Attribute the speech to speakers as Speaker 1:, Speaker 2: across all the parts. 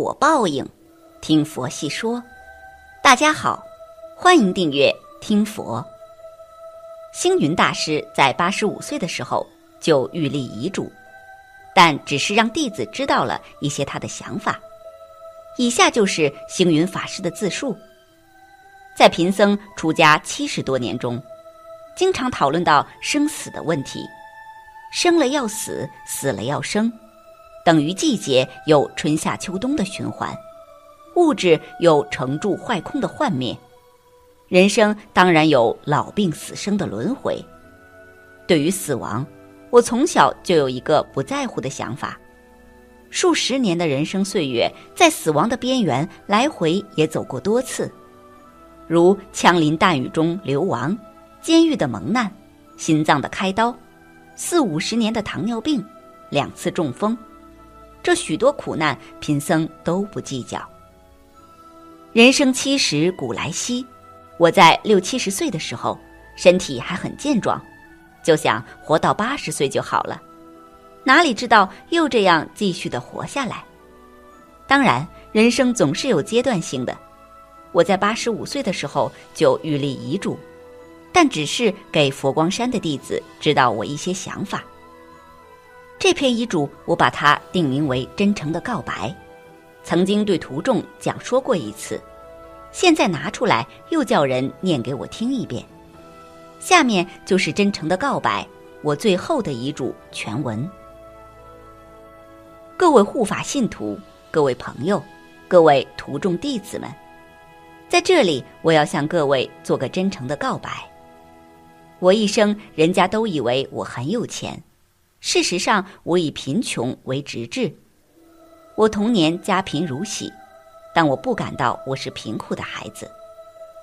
Speaker 1: 果报应，听佛细说。大家好，欢迎订阅听佛。星云大师在八十五岁的时候就预立遗嘱，但只是让弟子知道了一些他的想法。以下就是星云法师的自述：在贫僧出家七十多年中，经常讨论到生死的问题，生了要死，死了要生。等于季节有春夏秋冬的循环，物质有成住坏空的幻灭，人生当然有老病死生的轮回。对于死亡，我从小就有一个不在乎的想法。数十年的人生岁月，在死亡的边缘来回也走过多次，如枪林弹雨中流亡，监狱的蒙难，心脏的开刀，四五十年的糖尿病，两次中风。这许多苦难，贫僧都不计较。人生七十古来稀，我在六七十岁的时候，身体还很健壮，就想活到八十岁就好了。哪里知道又这样继续的活下来？当然，人生总是有阶段性的。我在八十五岁的时候就预立遗嘱，但只是给佛光山的弟子知道我一些想法。这篇遗嘱，我把它定名为“真诚的告白”，曾经对徒众讲说过一次，现在拿出来又叫人念给我听一遍。下面就是真诚的告白，我最后的遗嘱全文。各位护法信徒，各位朋友，各位徒众弟子们，在这里我要向各位做个真诚的告白。我一生，人家都以为我很有钱。事实上，我以贫穷为直至。我童年家贫如洗，但我不感到我是贫苦的孩子，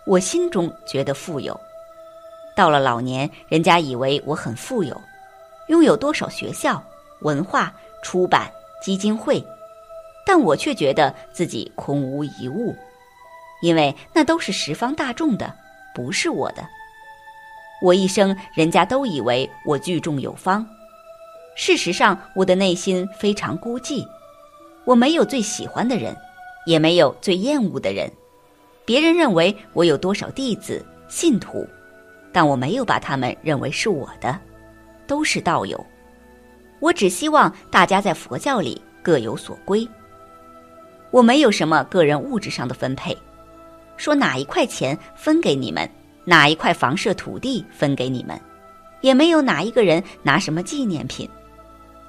Speaker 1: 我心中觉得富有。到了老年，人家以为我很富有，拥有多少学校、文化、出版、基金会，但我却觉得自己空无一物，因为那都是十方大众的，不是我的。我一生，人家都以为我聚众有方。事实上，我的内心非常孤寂，我没有最喜欢的人，也没有最厌恶的人。别人认为我有多少弟子信徒，但我没有把他们认为是我的，都是道友。我只希望大家在佛教里各有所归。我没有什么个人物质上的分配，说哪一块钱分给你们，哪一块房舍土地分给你们，也没有哪一个人拿什么纪念品。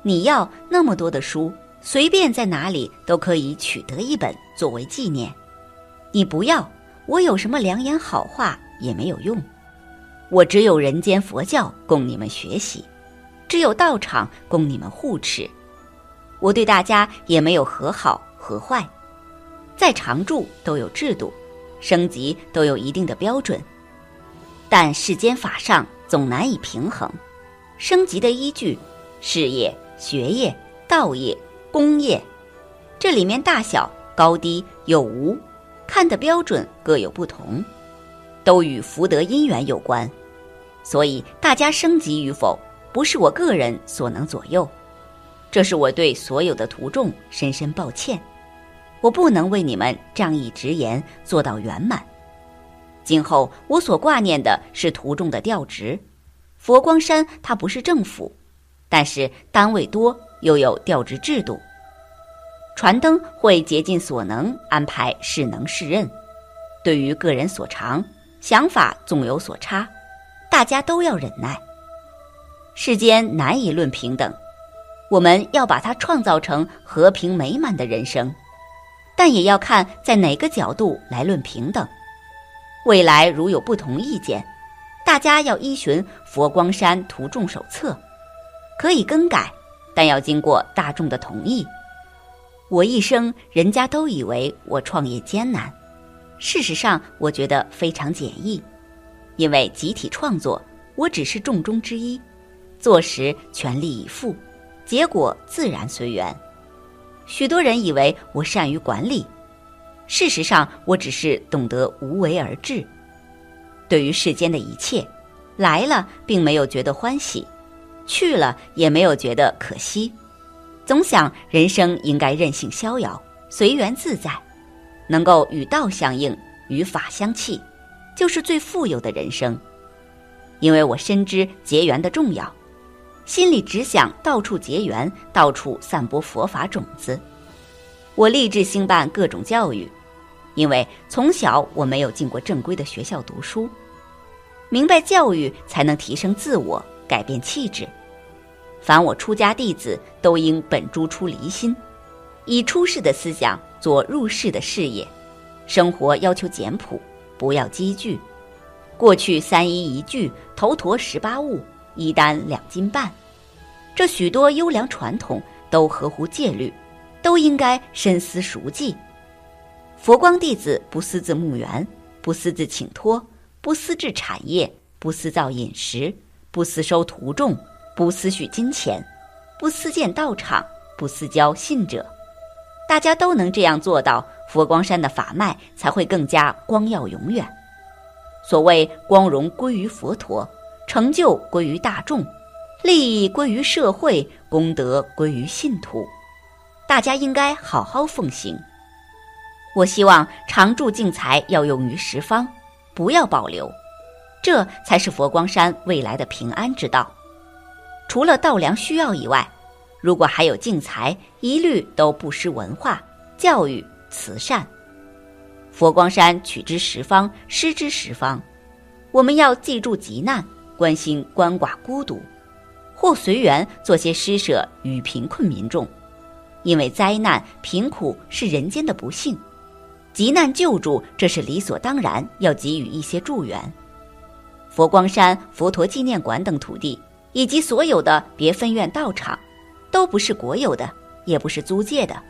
Speaker 1: 你要那么多的书，随便在哪里都可以取得一本作为纪念。你不要，我有什么良言好话也没有用。我只有人间佛教供你们学习，只有道场供你们护持。我对大家也没有和好和坏，在常住都有制度，升级都有一定的标准，但世间法上总难以平衡。升级的依据，事业。学业、道业、功业，这里面大小、高低、有无，看的标准各有不同，都与福德因缘有关。所以大家升级与否，不是我个人所能左右。这是我对所有的徒众深深抱歉，我不能为你们仗义直言做到圆满。今后我所挂念的是徒众的调职，佛光山它不是政府。但是单位多，又有调职制度，传灯会竭尽所能安排适能适任。对于个人所长，想法总有所差，大家都要忍耐。世间难以论平等，我们要把它创造成和平美满的人生，但也要看在哪个角度来论平等。未来如有不同意见，大家要依循佛光山图众手册。可以更改，但要经过大众的同意。我一生，人家都以为我创业艰难，事实上，我觉得非常简易，因为集体创作，我只是众中之一，做时全力以赴，结果自然随缘。许多人以为我善于管理，事实上，我只是懂得无为而治。对于世间的一切，来了并没有觉得欢喜。去了也没有觉得可惜，总想人生应该任性逍遥，随缘自在，能够与道相应，与法相契，就是最富有的人生。因为我深知结缘的重要，心里只想到处结缘，到处散播佛法种子。我立志兴办各种教育，因为从小我没有进过正规的学校读书，明白教育才能提升自我，改变气质。凡我出家弟子，都应本诸出离心，以出世的思想做入世的事业，生活要求简朴，不要积聚。过去三衣一具，头陀十八物，一担两斤半，这许多优良传统都合乎戒律，都应该深思熟记。佛光弟子不私自募园，不私自请托，不私自产业，不私造饮食，不私收徒众，不私许金钱，不私建道场，不私交信者。大家都能这样做到，佛光山的法脉才会更加光耀永远。所谓光荣归于佛陀，成就归于大众，利益归于社会，功德归于信徒。大家应该好好奉行。我希望常住净财要用于十方，不要保留，这才是佛光山未来的平安之道。除了稻粮需要以外，如果还有净财，一律都不失文化、教育、慈善。佛光山取之十方，施之十方。我们要记住急难，关心鳏寡孤独，或随缘做些施舍与贫困民众。因为灾难贫苦是人间的不幸，急难救助这是理所当然，要给予一些助缘。佛光山佛陀纪念馆等土地，以及所有的别分院道场，都不是国有的，也不是租借的，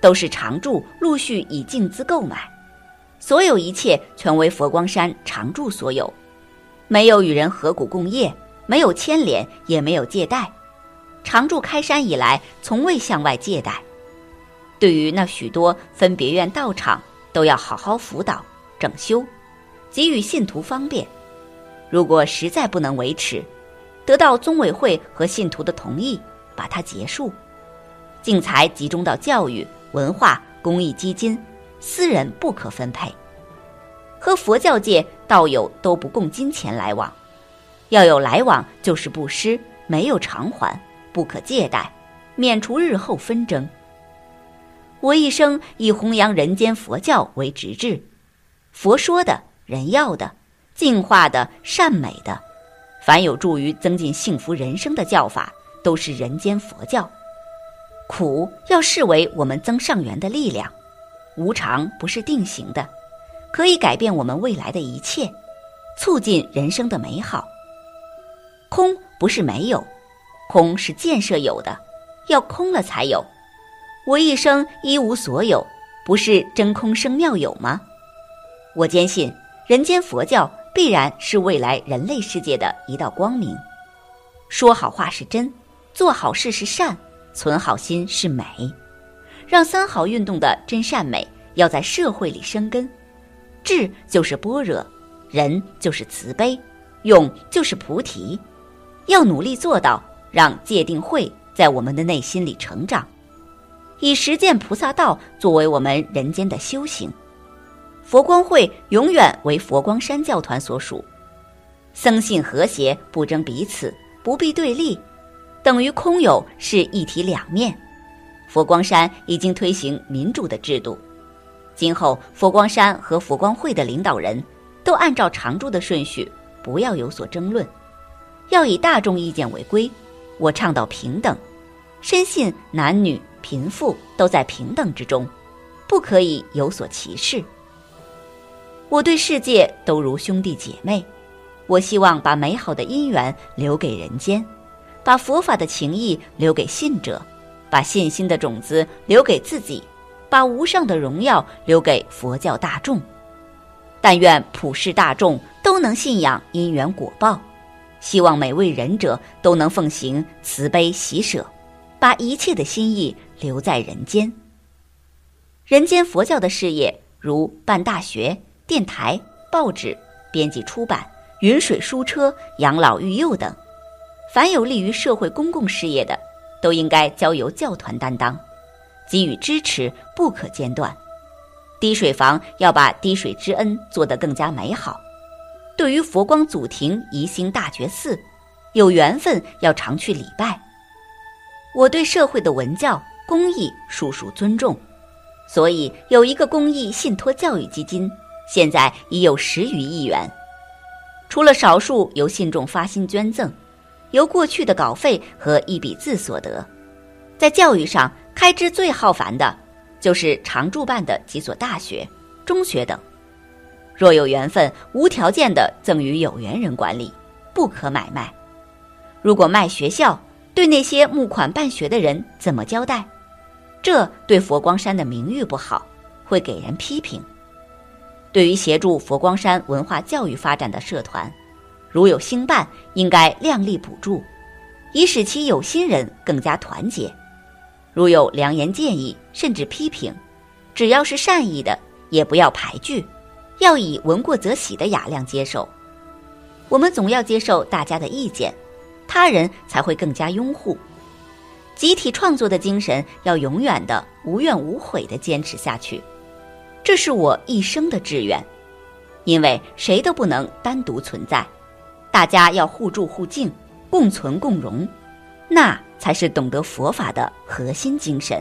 Speaker 1: 都是常住陆续以净资购买。所有一切全为佛光山常住所有，没有与人合股共业，没有牵连，也没有借贷。常住开山以来，从未向外借贷。对于那许多分别院道场，都要好好辅导整修，给予信徒方便。如果实在不能维持，得到宗委会和信徒的同意，把它结束。净财集中到教育、文化、公益基金。私人不可分配，和佛教界道友都不共金钱来往，要有来往就是布施，没有偿还，不可借贷，免除日后纷争。我一生以弘扬人间佛教为直志，佛说的人要的，净化的善美的，凡有助于增进幸福人生的教法，都是人间佛教。苦要视为我们增上缘的力量。无常不是定型的，可以改变我们未来的一切，促进人生的美好。空不是没有，空是建设有的，要空了才有。我一生一无所有，不是真空生妙有吗？我坚信，人间佛教必然是未来人类世界的一道光明。说好话是真，做好事是善，存好心是美。让三好运动的真善美要在社会里生根，智就是般若，仁就是慈悲，勇就是菩提，要努力做到让戒定慧在我们的内心里成长，以实践菩萨道作为我们人间的修行。佛光会永远为佛光山教团所属，僧信和谐，不争彼此，不必对立，等于空有，是一体两面。佛光山已经推行民主的制度，今后佛光山和佛光会的领导人都按照常住的顺序，不要有所争论，要以大众意见为归。我倡导平等，深信男女贫富都在平等之中，不可以有所歧视。我对世界都如兄弟姐妹，我希望把美好的因缘留给人间，把佛法的情谊留给信者。把信心的种子留给自己，把无上的荣耀留给佛教大众。但愿普世大众都能信仰因缘果报，希望每位仁者都能奉行慈悲喜舍，把一切的心意留在人间。人间佛教的事业，如办大学、电台、报纸、编辑出版、云水书车、养老育幼等，凡有利于社会公共事业的。都应该交由教团担当，给予支持不可间断。滴水房要把滴水之恩做得更加美好。对于佛光祖庭宜兴大觉寺，有缘分要常去礼拜。我对社会的文教公益属属尊重，所以有一个公益信托教育基金，现在已有十余亿元。除了少数由信众发心捐赠，由过去的稿费和一笔字所得，在教育上开支最浩繁的，就是常驻办的几所大学、中学等。若有缘分，无条件的赠与有缘人管理，不可买卖。如果卖学校，对那些募款办学的人怎么交代？这对佛光山的名誉不好，会给人批评。对于协助佛光山文化教育发展的社团，如有兴办，应该量力补助，以使其有心人更加团结。如有良言建议，甚至批评，只要是善意的，也不要排拒，要以闻过则喜的雅量接受。我们总要接受大家的意见，他人才会更加拥护。集体创作的精神要永远的无怨无悔的坚持下去。这是我一生的志愿，因为谁都不能单独存在，大家要互助互敬，共存共荣，那才是懂得佛法的核心精神。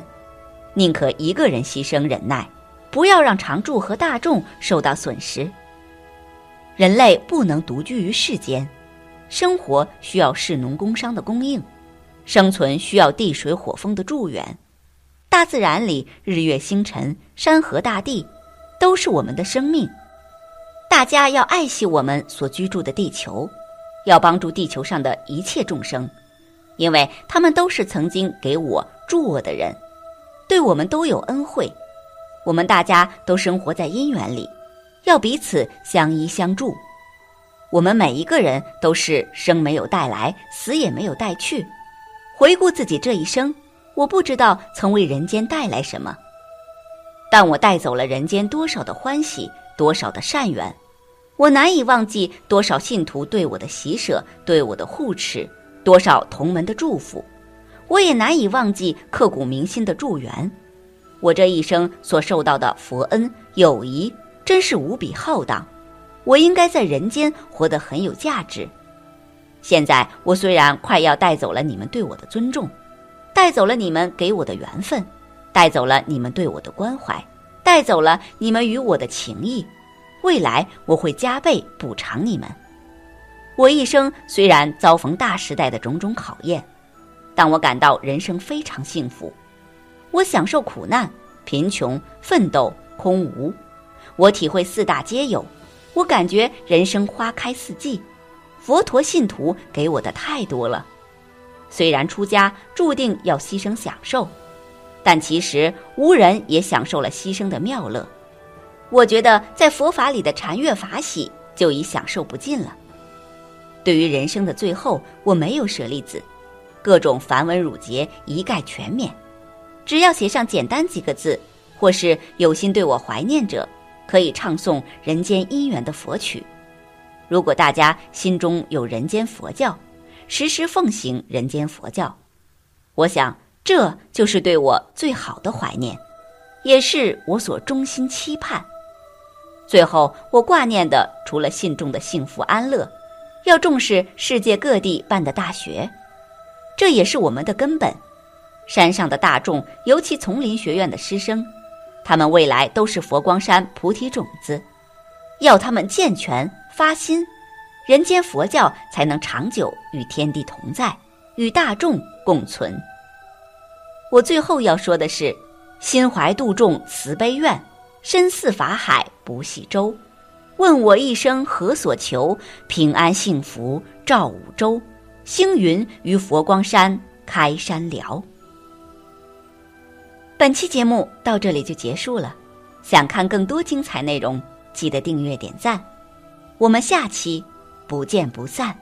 Speaker 1: 宁可一个人牺牲忍耐，不要让常住和大众受到损失。人类不能独居于世间，生活需要士农工商的供应，生存需要地水火风的助缘。大自然里，日月星辰、山河大地。都是我们的生命，大家要爱惜我们所居住的地球，要帮助地球上的一切众生，因为他们都是曾经给我助我的人，对我们都有恩惠。我们大家都生活在因缘里，要彼此相依相助。我们每一个人都是生没有带来，死也没有带去。回顾自己这一生，我不知道曾为人间带来什么。但我带走了人间多少的欢喜，多少的善缘，我难以忘记多少信徒对我的喜舍，对我的护持，多少同门的祝福，我也难以忘记刻骨铭心的祝愿。我这一生所受到的佛恩友谊，真是无比浩荡。我应该在人间活得很有价值。现在我虽然快要带走了你们对我的尊重，带走了你们给我的缘分。带走了你们对我的关怀，带走了你们与我的情谊，未来我会加倍补偿你们。我一生虽然遭逢大时代的种种考验，但我感到人生非常幸福。我享受苦难、贫穷、奋斗、空无，我体会四大皆有。我感觉人生花开四季，佛陀信徒给我的太多了。虽然出家注定要牺牲享受。但其实无人也享受了牺牲的妙乐，我觉得在佛法里的禅悦法喜就已享受不尽了。对于人生的最后，我没有舍利子，各种繁文缛节一概全免，只要写上简单几个字，或是有心对我怀念者，可以唱诵人间姻缘的佛曲。如果大家心中有人间佛教，时时奉行人间佛教，我想。这就是对我最好的怀念，也是我所衷心期盼。最后，我挂念的除了信众的幸福安乐，要重视世界各地办的大学，这也是我们的根本。山上的大众，尤其丛林学院的师生，他们未来都是佛光山菩提种子，要他们健全发心，人间佛教才能长久与天地同在，与大众共存。我最后要说的是，心怀度众慈悲愿，身似法海不系舟。问我一生何所求？平安幸福照五洲，星云于佛光山开山聊。本期节目到这里就结束了，想看更多精彩内容，记得订阅点赞。我们下期不见不散。